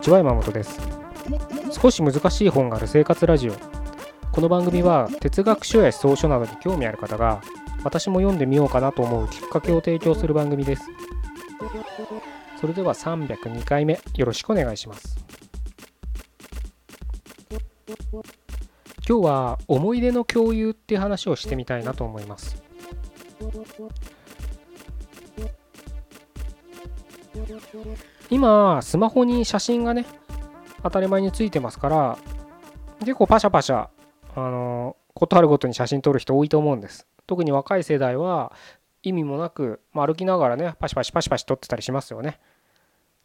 にちは山本です。少し難しい本がある生活ラジオ。この番組は哲学書や思想書などに興味ある方が私も読んでみようかなと思うきっかけを提供する番組です。それでは302回目よろしくお願いします。今日は思い出の共有っていう話をしてみたいなと思います。今スマホに写真がね当たり前についてますから結構パシャパシャあのことあるごとに写真撮る人多いと思うんです。特に若い世代は意味もなく、まあ、歩きながらねパシパシパシパシ撮ってたりしますよね。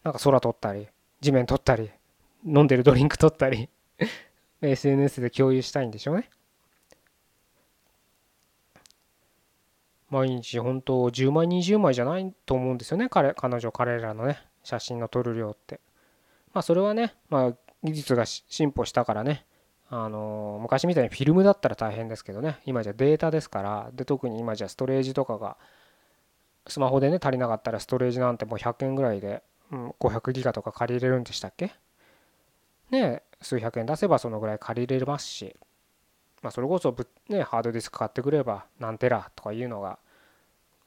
なんか空撮ったり地面撮ったり飲んでるドリンク撮ったり SNS で共有したいんでしょうね。毎日本当10枚20枚じゃないと思うんですよね。彼彼女彼らのね写真の撮る量って。まあそれはね、まあ、技術が進歩したからね。あの昔みたいにフィルムだったら大変ですけどね。今じゃデータですから。で特に今じゃストレージとかがスマホでね足りなかったらストレージなんてもう100円ぐらいで、うん、500ギガとか借りれるんでしたっけ？ね数百円出せばそのぐらい借りれますし、まあ、それこそぶ、ね、ハードディスク買ってくれば何テラとかいうのが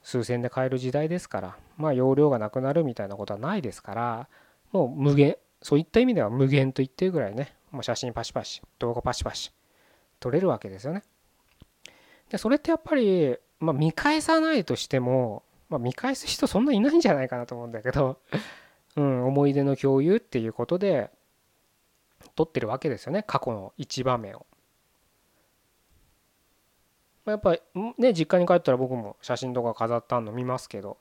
数千で買える時代ですからまあ容量がなくなるみたいなことはないですからもう無限そういった意味では無限と言ってるぐらいねもう写真パシパシ動画パシパシ撮れるわけですよね。でそれってやっぱり、まあ、見返さないとしても、まあ、見返す人そんないないんじゃないかなと思うんだけど、うん、思い出の共有っていうことで撮ってるわけですよね過去の一場面を。やっぱね実家に帰ったら僕も写真とか飾ったの見ますけど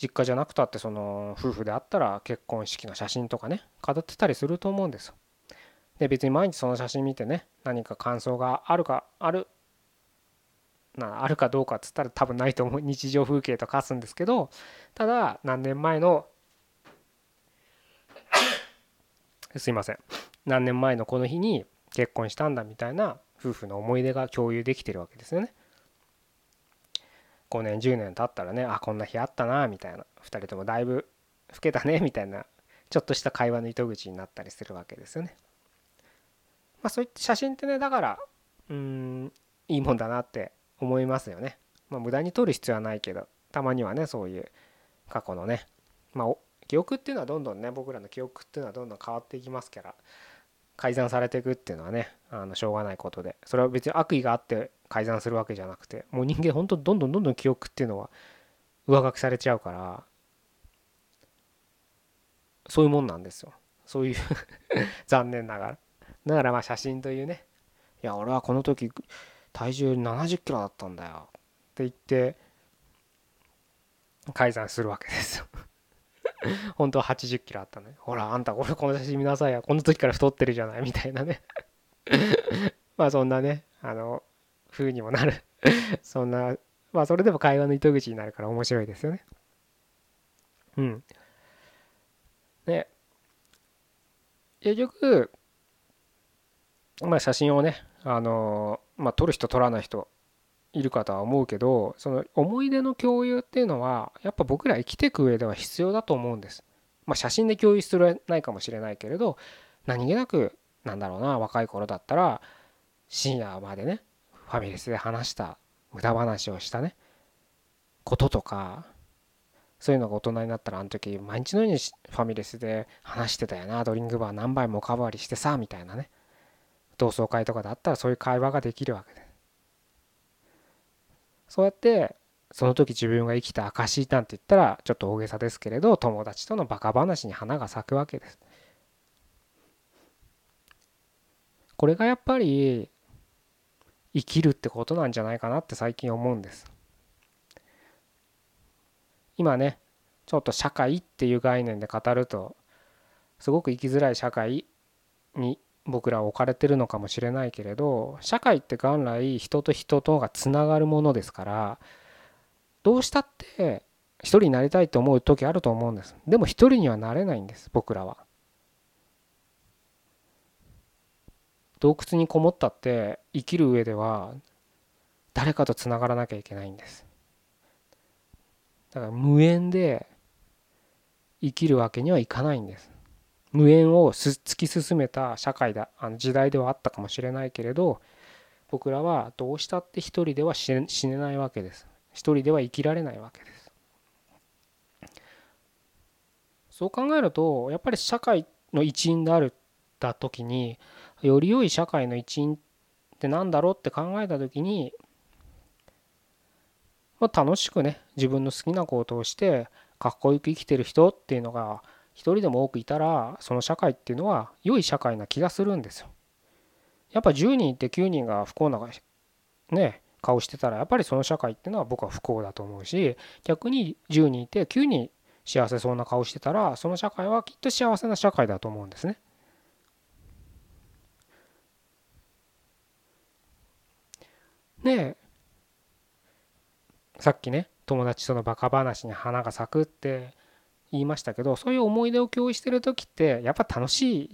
実家じゃなくたってその夫婦であったら結婚式の写真とかね飾ってたりすると思うんですよ。で別に毎日その写真見てね何か感想があるかあるなあるかどうかっつったら多分ないと思う。日常風景と化すんですけどただ何年前の すいません。何年前のこの日に結婚したんだみたいな夫婦の思い出が共有できてるわけですよね。5年10年経ったらねあこんな日あったなみたいな2人ともだいぶ老けたねみたいなちょっとした会話の糸口になったりするわけですよね。まあそういった写真ってねだからうんいいもんだなって思いますよね。まあ無駄に撮る必要はないけどたまにはねそういう過去のねまあ記憶っていうのはどんどんね僕らの記憶っていうのはどんどん変わっていきますから改ざんされていくっていうのはねあのしょうがないことで。それは別に悪意があって改ざんするわけじゃなくてもう人間ほんとどんどんどんどん記憶っていうのは上書きされちゃうからそういうもんなんですよ。そういう 残念ながら。だからまあ写真というねいや俺はこの時体重70キロだったんだよって言って改ざんするわけですよ。本当は80キロあったね。ほら、あんたこれこの写真見なさいよ。この時から太ってるじゃないみたいなね まあそんなね、あの、風にもなる そんな、まあそれでも会話の糸口になるから面白いですよね。うん。ね。結局、まあ写真をね、あの、まあ撮る人撮らない人いるかとは思うけどその思い出の共有っていうのはやっぱ僕ら生きていく上では必要だと思うんです。まあ、写真で共有するないかもしれないけれど何気なくなんだろうな若い頃だったら深夜までねファミレスで話した無駄話をしたねこととかそういうのが大人になったらあの時毎日のようにファミレスで話してたよなドリンクバー何杯もおかわりしてさみたいなね同窓会とかだったらそういう会話ができるわけでそうやってその時自分が生きた証なんて言ったらちょっと大げさですけれど友達とのバカ話に花が咲くわけです。これがやっぱり生きるってことなんじゃないかなって最近思うんです。今ねちょっと社会っていう概念で語るとすごく生きづらい社会に僕ら置かれてるのかもしれないけれど社会って元来人と人とがつながるものですからどうしたって一人になりたいと思う時あると思うんです。でも一人にはなれないんです僕らは。洞窟にこもったって生きる上では誰かとつながらなきゃいけないんです。だから無縁で生きるわけにはいかないんです。無縁を突き進めた社会だあの時代ではあったかもしれないけれど僕らはどうしたって一人では死ねないわけです。一人では生きられないわけです。そう考えるとやっぱり社会の一員であるた時により良い社会の一員って何だろうって考えた時にまあ、楽しくね自分の好きなことをしてかっこよく生きてる人っていうのが一人でも多くいたらその社会っていうのは良い社会な気がするんですよ。やっぱ10人いて9人が不幸なね顔してたらやっぱりその社会っていうのは僕は不幸だと思うし逆に10人いて9人幸せそうな顔してたらその社会はきっと幸せな社会だと思うんですね。でさっきね友達とのバカ話に花が咲くって言いましたけどそういう思い出を共有してる時ってやっぱ楽しい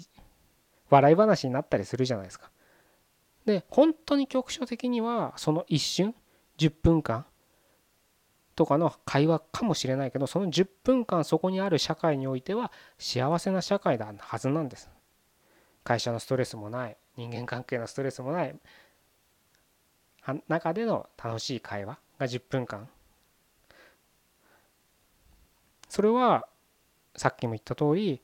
笑い話になったりするじゃないですか。で本当に局所的にはその一瞬10分間とかの会話かもしれないけどその10分間そこにある社会においては幸せな社会だはずなんです。会社のストレスもない人間関係のストレスもない中での楽しい会話が10分間それはさっきも言った通り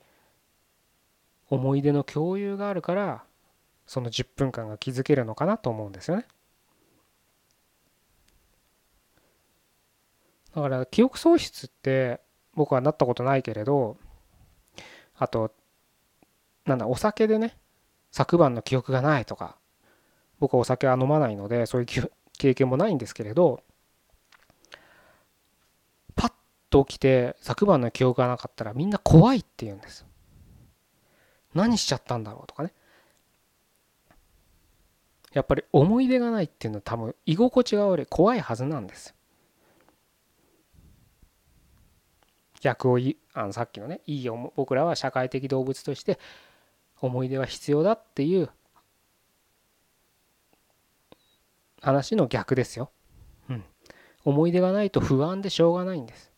思い出の共有があるからその10分間が築けるのかなと思うんですよね。だから記憶喪失って僕はなったことないけれどあとなんだお酒でね昨晩の記憶がないとか僕はお酒は飲まないのでそういう経験もないんですけれどパッと起きて昨晩の記憶がなかったらみんな怖いって言うんです何しちゃったんだろうとかねやっぱり思い出がないっていうのは多分居心地が悪い怖いはずなんです逆をあのさっきのねいい僕らは社会的動物として思い出は必要だっていう話の逆ですよ。うん。思い出がないと不安でしょうがないんです。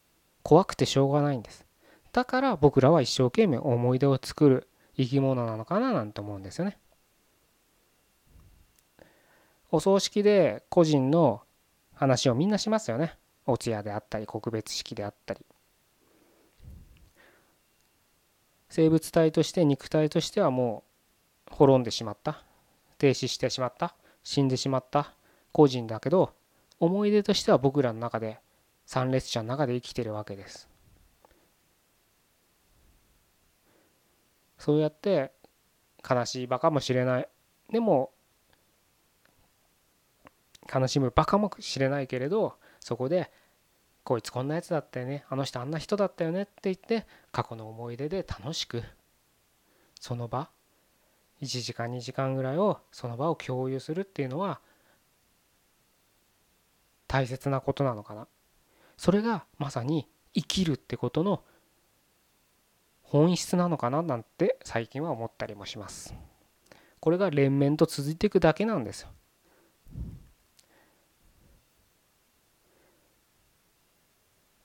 怖くてしょうがないんです。だから僕らは一生懸命思い出を作る生き物なのかななんて思うんですよね。お葬式で個人の話をみんなしますよね。お通夜であったり告別式であったり。生物体として肉体としてはもう滅んでしまった停止してしまった死んでしまった個人だけど思い出としては僕らの中で参列者の中で生きてるわけです。そうやって悲しい場かもしれない。でも悲しむ場かもしれないけれどそこでこいつこんなやつだったよね。あの人あんな人だったよねって言って過去の思い出で楽しくその場1時間2時間ぐらいをその場を共有するっていうのは大切なことなのかな。それがまさに生きるってことの本質なのかななんて最近は思ったりもします。これが連綿と続いていくだけなんですよ。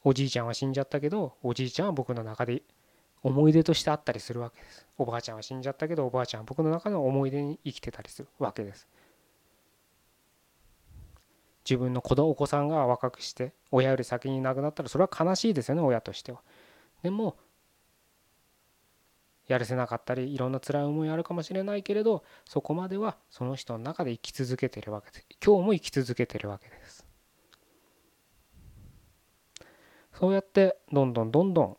おじいちゃんは死んじゃったけどおじいちゃんは僕の中で思い出としてあったりするわけです。おばあちゃんは死んじゃったけどおばあちゃんは僕の中の思い出に生きてたりするわけです。自分の子供お子さんが若くして親より先に亡くなったらそれは悲しいですよね親としては。でもやるせなかったりいろんな辛い思いあるかもしれないけれどそこまではその人の中で生き続けてるわけです。今日も生き続けてるわけです。そうやってどんどんどんどん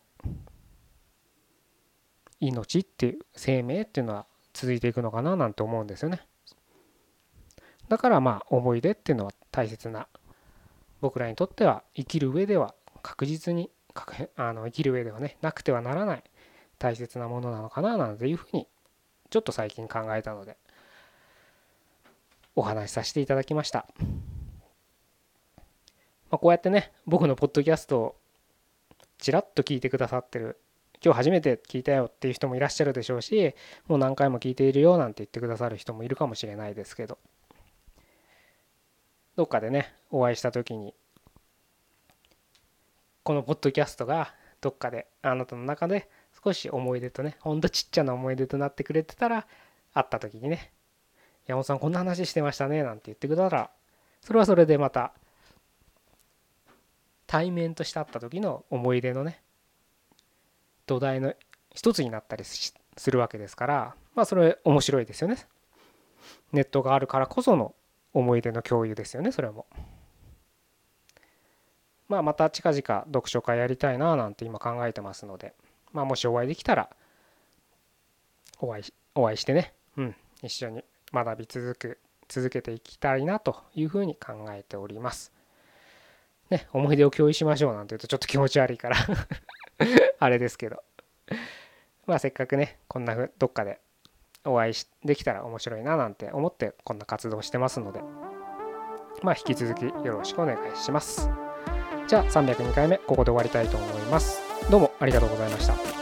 命っていう生命っていうのは続いていくのかななんて思うんですよね。だからまあ思い出っていうのは大切な僕らにとっては生きる上では確実にあの生きる上ではねなくてはならない大切なものなのかななんていうふうにちょっと最近考えたのでお話しさせていただきました。まあ、こうやってね僕のポッドキャストをちらっと聞いてくださってる今日初めて聞いたよっていう人もいらっしゃるでしょうしもう何回も聞いているよなんて言ってくださる人もいるかもしれないですけどどっかでねお会いした時にこのポッドキャストがどっかであなたの中で少し思い出とねほんとちっちゃな思い出となってくれてたら会った時にね「山本さんこんな話してましたね」なんて言ってくれたらそれはそれでまた対面として会った時の思い出のね土台の一つになったりするわけですからまあそれ面白いですよね。ネットがあるからこその思い出の共有ですよねそれも。まあまた近々読書会やりたいななんて今考えてますので、まあ、もしお会いできたらお会いお会いしてね、うん、一緒に学び続く続けていきたいなというふうに考えております。ね、思い出を共有しましょうなんて言うとちょっと気持ち悪いから あれですけどまあせっかくねこんなふうどっかでお会いできたら面白いななんて思ってこんな活動してますので。まあ引き続きよろしくお願いします。じゃあ302回目ここで終わりたいと思います。どうもありがとうございました。